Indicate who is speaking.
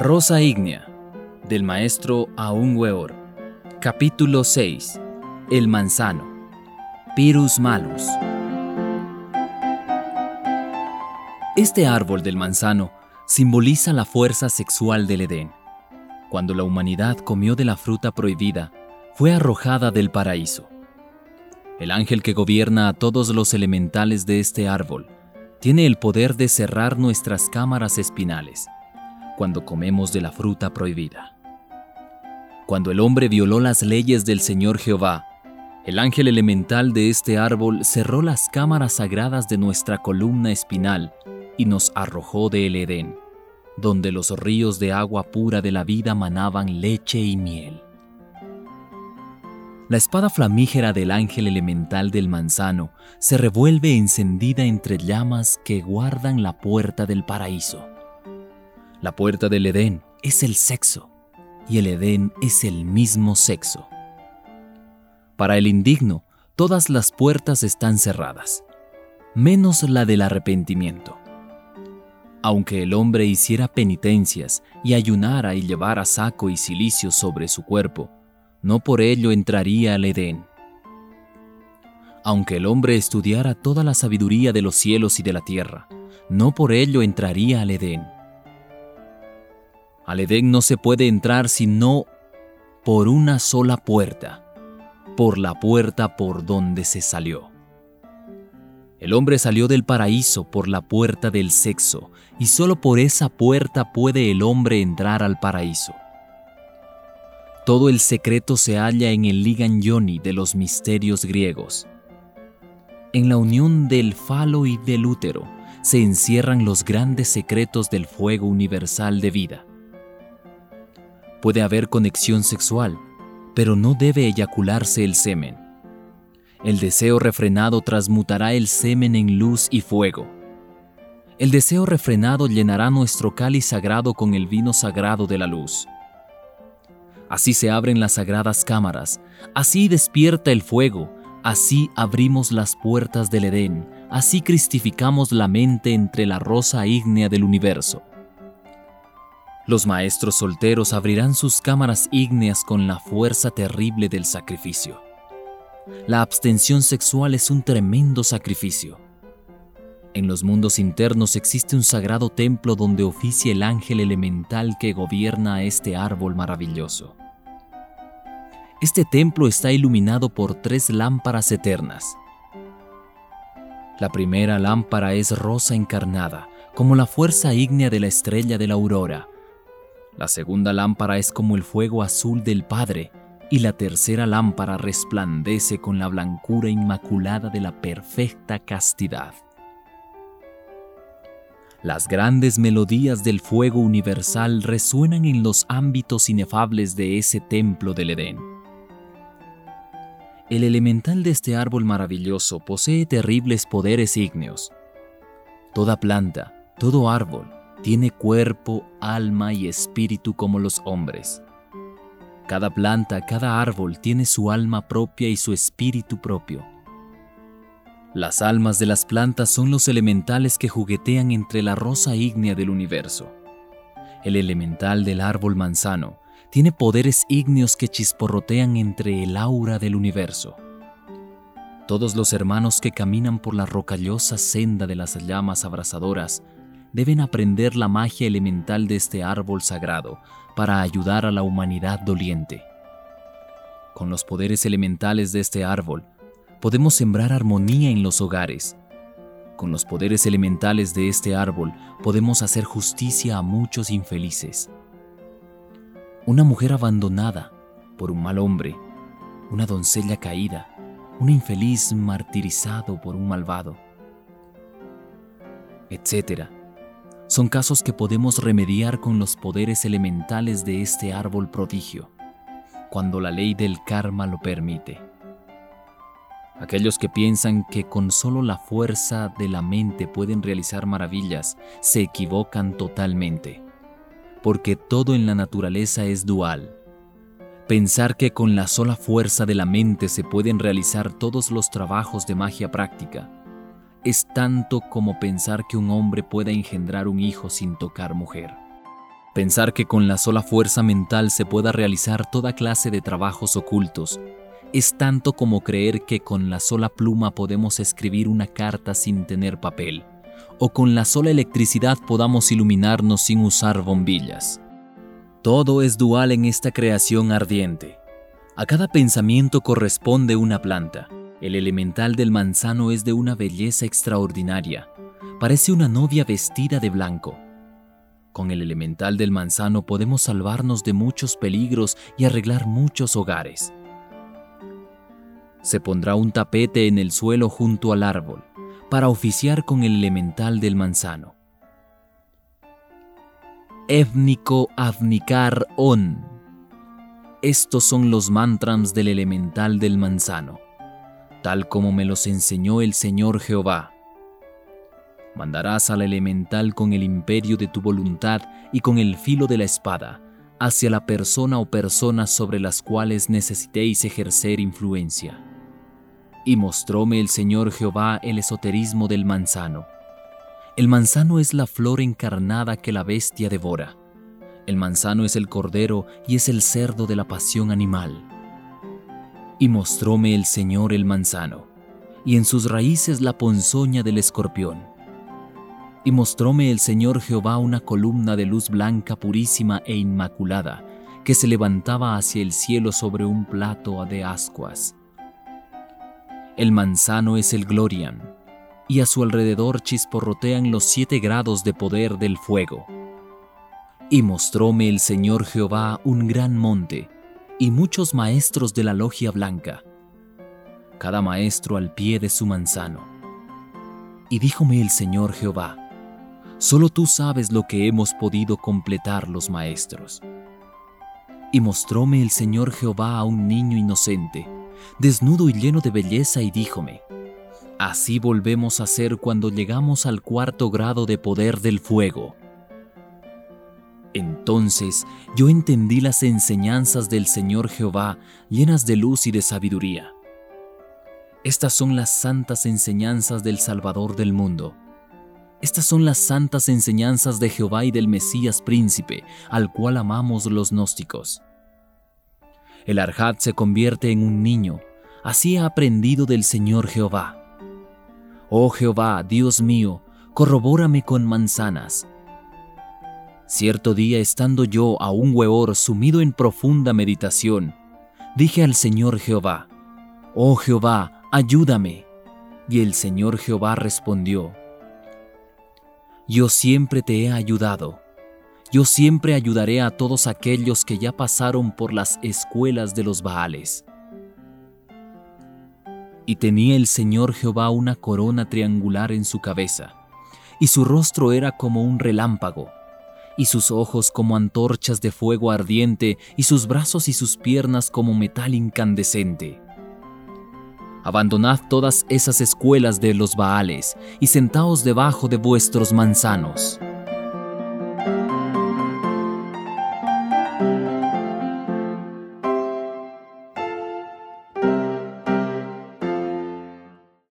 Speaker 1: Rosa ígnea del maestro Aun Weor. Capítulo 6. El manzano. Pirus malus. Este árbol del manzano simboliza la fuerza sexual del Edén. Cuando la humanidad comió de la fruta prohibida, fue arrojada del paraíso. El ángel que gobierna a todos los elementales de este árbol tiene el poder de cerrar nuestras cámaras espinales cuando comemos de la fruta prohibida. Cuando el hombre violó las leyes del Señor Jehová, el ángel elemental de este árbol cerró las cámaras sagradas de nuestra columna espinal y nos arrojó del Edén, donde los ríos de agua pura de la vida manaban leche y miel. La espada flamígera del ángel elemental del manzano se revuelve encendida entre llamas que guardan la puerta del paraíso. La puerta del Edén es el sexo y el Edén es el mismo sexo. Para el indigno, todas las puertas están cerradas, menos la del arrepentimiento. Aunque el hombre hiciera penitencias y ayunara y llevara saco y cilicio sobre su cuerpo, no por ello entraría al Edén. Aunque el hombre estudiara toda la sabiduría de los cielos y de la tierra, no por ello entraría al Edén. Al Edén no se puede entrar sino por una sola puerta, por la puerta por donde se salió. El hombre salió del paraíso por la puerta del sexo, y solo por esa puerta puede el hombre entrar al paraíso. Todo el secreto se halla en el ligan yoni de los misterios griegos. En la unión del falo y del útero se encierran los grandes secretos del fuego universal de vida. Puede haber conexión sexual, pero no debe eyacularse el semen. El deseo refrenado transmutará el semen en luz y fuego. El deseo refrenado llenará nuestro cáliz sagrado con el vino sagrado de la luz. Así se abren las sagradas cámaras, así despierta el fuego, así abrimos las puertas del Edén, así cristificamos la mente entre la rosa ígnea del universo. Los maestros solteros abrirán sus cámaras ígneas con la fuerza terrible del sacrificio. La abstención sexual es un tremendo sacrificio. En los mundos internos existe un sagrado templo donde oficia el ángel elemental que gobierna a este árbol maravilloso. Este templo está iluminado por tres lámparas eternas. La primera lámpara es rosa encarnada, como la fuerza ígnea de la estrella de la aurora, la segunda lámpara es como el fuego azul del Padre, y la tercera lámpara resplandece con la blancura inmaculada de la perfecta castidad. Las grandes melodías del fuego universal resuenan en los ámbitos inefables de ese templo del Edén. El elemental de este árbol maravilloso posee terribles poderes ígneos. Toda planta, todo árbol, tiene cuerpo, alma y espíritu como los hombres. Cada planta, cada árbol tiene su alma propia y su espíritu propio. Las almas de las plantas son los elementales que juguetean entre la rosa ígnea del universo. El elemental del árbol manzano tiene poderes ígneos que chisporrotean entre el aura del universo. Todos los hermanos que caminan por la rocallosa senda de las llamas abrasadoras deben aprender la magia elemental de este árbol sagrado para ayudar a la humanidad doliente. Con los poderes elementales de este árbol, podemos sembrar armonía en los hogares. Con los poderes elementales de este árbol, podemos hacer justicia a muchos infelices. Una mujer abandonada por un mal hombre, una doncella caída, un infeliz martirizado por un malvado, etcétera son casos que podemos remediar con los poderes elementales de este árbol prodigio, cuando la ley del karma lo permite. Aquellos que piensan que con solo la fuerza de la mente pueden realizar maravillas se equivocan totalmente, porque todo en la naturaleza es dual. Pensar que con la sola fuerza de la mente se pueden realizar todos los trabajos de magia práctica es tanto como pensar que un hombre pueda engendrar un hijo sin tocar mujer. Pensar que con la sola fuerza mental se pueda realizar toda clase de trabajos ocultos es tanto como creer que con la sola pluma podemos escribir una carta sin tener papel, o con la sola electricidad podamos iluminarnos sin usar bombillas. Todo es dual en esta creación ardiente. A cada pensamiento corresponde una planta. El elemental del manzano es de una belleza extraordinaria. Parece una novia vestida de blanco. Con el elemental del manzano podemos salvarnos de muchos peligros y arreglar muchos hogares. Se pondrá un tapete en el suelo junto al árbol para oficiar con el elemental del manzano. Évnico Avnikar On. Estos son los mantras del elemental del manzano, tal como me los enseñó el Señor Jehová. Mandarás al elemental con el imperio de tu voluntad y con el filo de la espada hacia la persona o personas sobre las cuales necesitéis ejercer influencia. Y mostróme el Señor Jehová el esoterismo del manzano. El manzano es la flor encarnada que la bestia devora. El manzano es el cordero y es el cerdo de la pasión animal. Y mostróme el Señor el manzano, y en sus raíces la ponzoña del escorpión y mostróme el Señor Jehová una columna de luz blanca purísima e inmaculada, que se levantaba hacia el cielo sobre un plato de ascuas. El manzano es el Glorian, y a su alrededor chisporrotean los siete grados de poder del fuego. Y mostróme el Señor Jehová un gran monte, y muchos maestros de la logia blanca, cada maestro al pie de su manzano. Y díjome el Señor Jehová, Solo tú sabes lo que hemos podido completar los maestros. Y mostróme el Señor Jehová a un niño inocente, desnudo y lleno de belleza, y díjome, Así volvemos a ser cuando llegamos al cuarto grado de poder del fuego. Entonces yo entendí las enseñanzas del Señor Jehová llenas de luz y de sabiduría. Estas son las santas enseñanzas del Salvador del mundo estas son las santas enseñanzas de Jehová y del Mesías príncipe, al cual amamos los gnósticos. El Arjat se convierte en un niño, así ha aprendido del Señor Jehová. Oh Jehová, Dios mío, corrobórame con manzanas. Cierto día, estando yo a un huevor sumido en profunda meditación, dije al Señor Jehová, Oh Jehová, ayúdame. Y el Señor Jehová respondió, yo siempre te he ayudado. Yo siempre ayudaré a todos aquellos que ya pasaron por las escuelas de los Baales. Y tenía el Señor Jehová una corona triangular en su cabeza, y su rostro era como un relámpago, y sus ojos como antorchas de fuego ardiente, y sus brazos y sus piernas como metal incandescente. Abandonad todas esas escuelas de los Baales y sentaos debajo de vuestros manzanos.